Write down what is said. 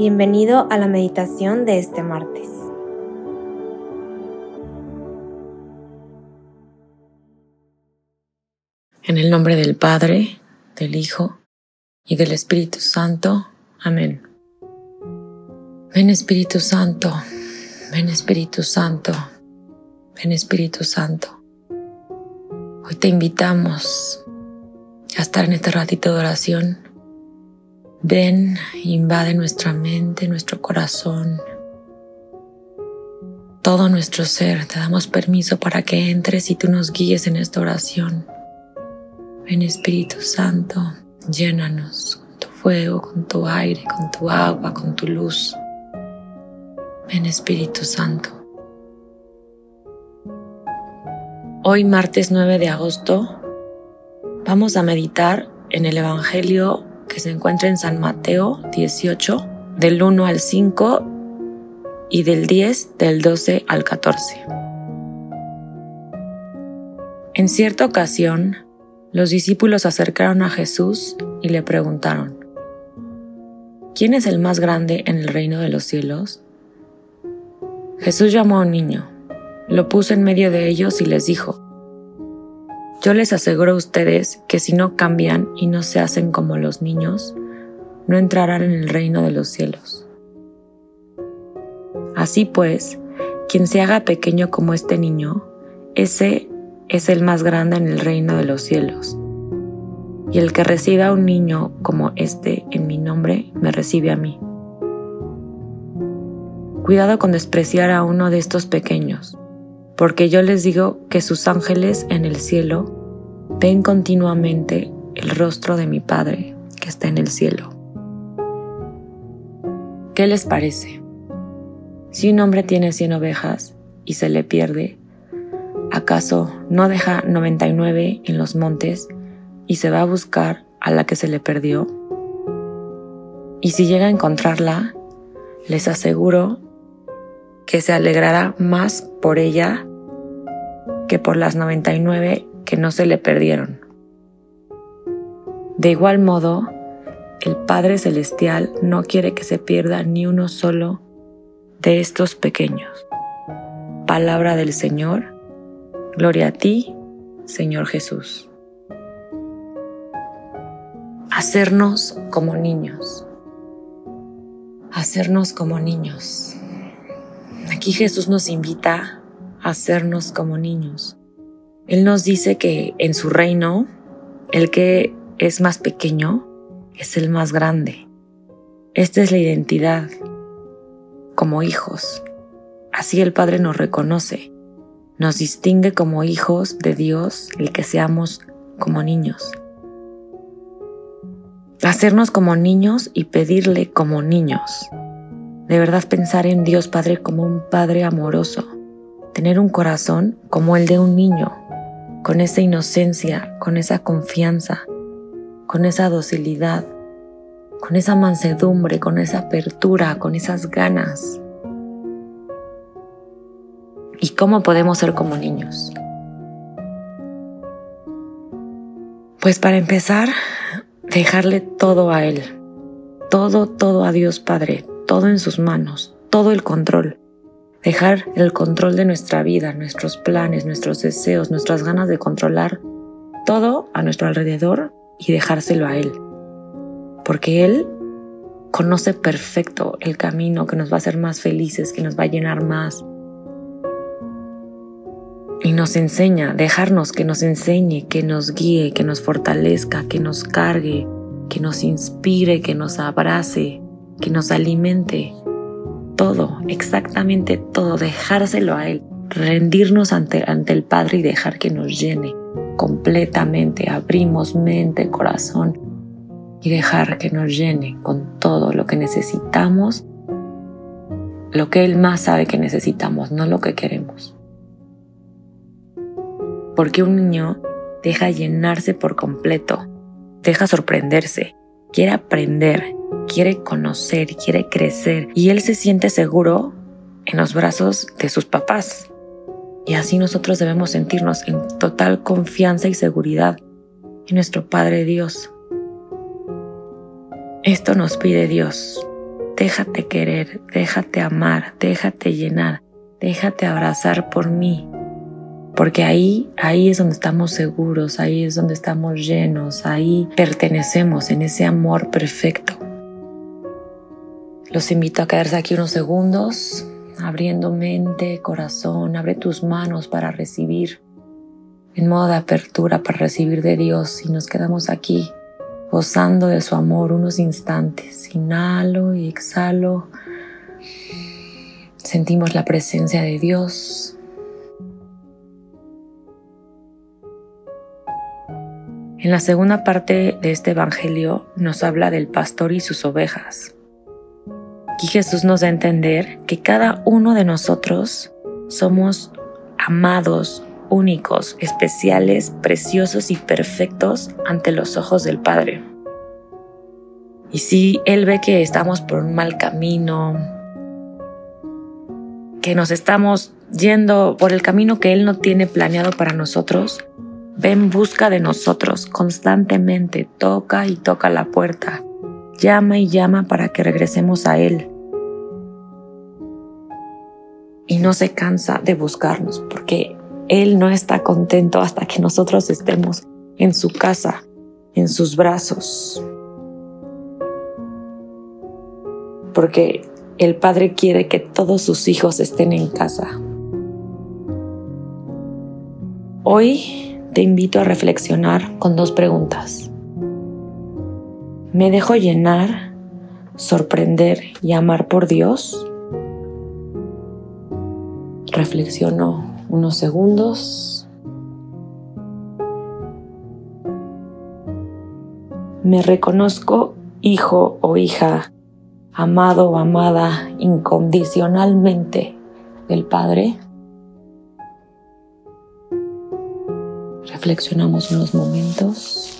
Bienvenido a la meditación de este martes. En el nombre del Padre, del Hijo y del Espíritu Santo. Amén. Ven Espíritu Santo, ven Espíritu Santo, ven Espíritu Santo. Hoy te invitamos a estar en este ratito de oración Ven, invade nuestra mente, nuestro corazón, todo nuestro ser. Te damos permiso para que entres y tú nos guíes en esta oración. Ven Espíritu Santo, llénanos con tu fuego, con tu aire, con tu agua, con tu luz. Ven Espíritu Santo. Hoy martes 9 de agosto vamos a meditar en el Evangelio que se encuentra en San Mateo 18, del 1 al 5 y del 10 del 12 al 14. En cierta ocasión, los discípulos acercaron a Jesús y le preguntaron, ¿quién es el más grande en el reino de los cielos? Jesús llamó a un niño, lo puso en medio de ellos y les dijo, yo les aseguro a ustedes que si no cambian y no se hacen como los niños, no entrarán en el reino de los cielos. Así pues, quien se haga pequeño como este niño, ese es el más grande en el reino de los cielos. Y el que reciba a un niño como este en mi nombre, me recibe a mí. Cuidado con despreciar a uno de estos pequeños porque yo les digo que sus ángeles en el cielo ven continuamente el rostro de mi Padre que está en el cielo. ¿Qué les parece? Si un hombre tiene cien ovejas y se le pierde, ¿acaso no deja 99 en los montes y se va a buscar a la que se le perdió? Y si llega a encontrarla, les aseguro que se alegrará más por ella que por las 99 que no se le perdieron. De igual modo, el Padre Celestial no quiere que se pierda ni uno solo de estos pequeños. Palabra del Señor, gloria a ti, Señor Jesús. Hacernos como niños. Hacernos como niños. Aquí Jesús nos invita hacernos como niños. Él nos dice que en su reino, el que es más pequeño es el más grande. Esta es la identidad como hijos. Así el Padre nos reconoce, nos distingue como hijos de Dios el que seamos como niños. Hacernos como niños y pedirle como niños. De verdad pensar en Dios Padre como un Padre amoroso tener un corazón como el de un niño, con esa inocencia, con esa confianza, con esa docilidad, con esa mansedumbre, con esa apertura, con esas ganas. ¿Y cómo podemos ser como niños? Pues para empezar, dejarle todo a Él, todo, todo a Dios Padre, todo en sus manos, todo el control dejar el control de nuestra vida, nuestros planes, nuestros deseos, nuestras ganas de controlar todo a nuestro alrededor y dejárselo a Él. Porque Él conoce perfecto el camino que nos va a hacer más felices, que nos va a llenar más. Y nos enseña, dejarnos que nos enseñe, que nos guíe, que nos fortalezca, que nos cargue, que nos inspire, que nos abrace, que nos alimente todo, exactamente todo, dejárselo a Él, rendirnos ante, ante el Padre y dejar que nos llene completamente. Abrimos mente, corazón y dejar que nos llene con todo lo que necesitamos, lo que Él más sabe que necesitamos, no lo que queremos. Porque un niño deja llenarse por completo, deja sorprenderse, quiere aprender, quiere conocer, quiere crecer y él se siente seguro en los brazos de sus papás. Y así nosotros debemos sentirnos en total confianza y seguridad en nuestro Padre Dios. Esto nos pide Dios, déjate querer, déjate amar, déjate llenar, déjate abrazar por mí. Porque ahí, ahí es donde estamos seguros, ahí es donde estamos llenos, ahí pertenecemos en ese amor perfecto. Los invito a quedarse aquí unos segundos, abriendo mente, corazón, abre tus manos para recibir, en modo de apertura para recibir de Dios y nos quedamos aquí gozando de su amor unos instantes. Inhalo y exhalo. Sentimos la presencia de Dios. En la segunda parte de este Evangelio nos habla del pastor y sus ovejas. Aquí Jesús nos da a entender que cada uno de nosotros somos amados, únicos, especiales, preciosos y perfectos ante los ojos del Padre. Y si Él ve que estamos por un mal camino, que nos estamos yendo por el camino que Él no tiene planeado para nosotros, ve en busca de nosotros constantemente, toca y toca la puerta, llama y llama para que regresemos a Él. Y no se cansa de buscarnos porque él no está contento hasta que nosotros estemos en su casa, en sus brazos. Porque el Padre quiere que todos sus hijos estén en casa. Hoy te invito a reflexionar con dos preguntas. ¿Me dejo llenar, sorprender y amar por Dios? Reflexiono unos segundos. Me reconozco hijo o hija, amado o amada incondicionalmente del Padre. Reflexionamos unos momentos.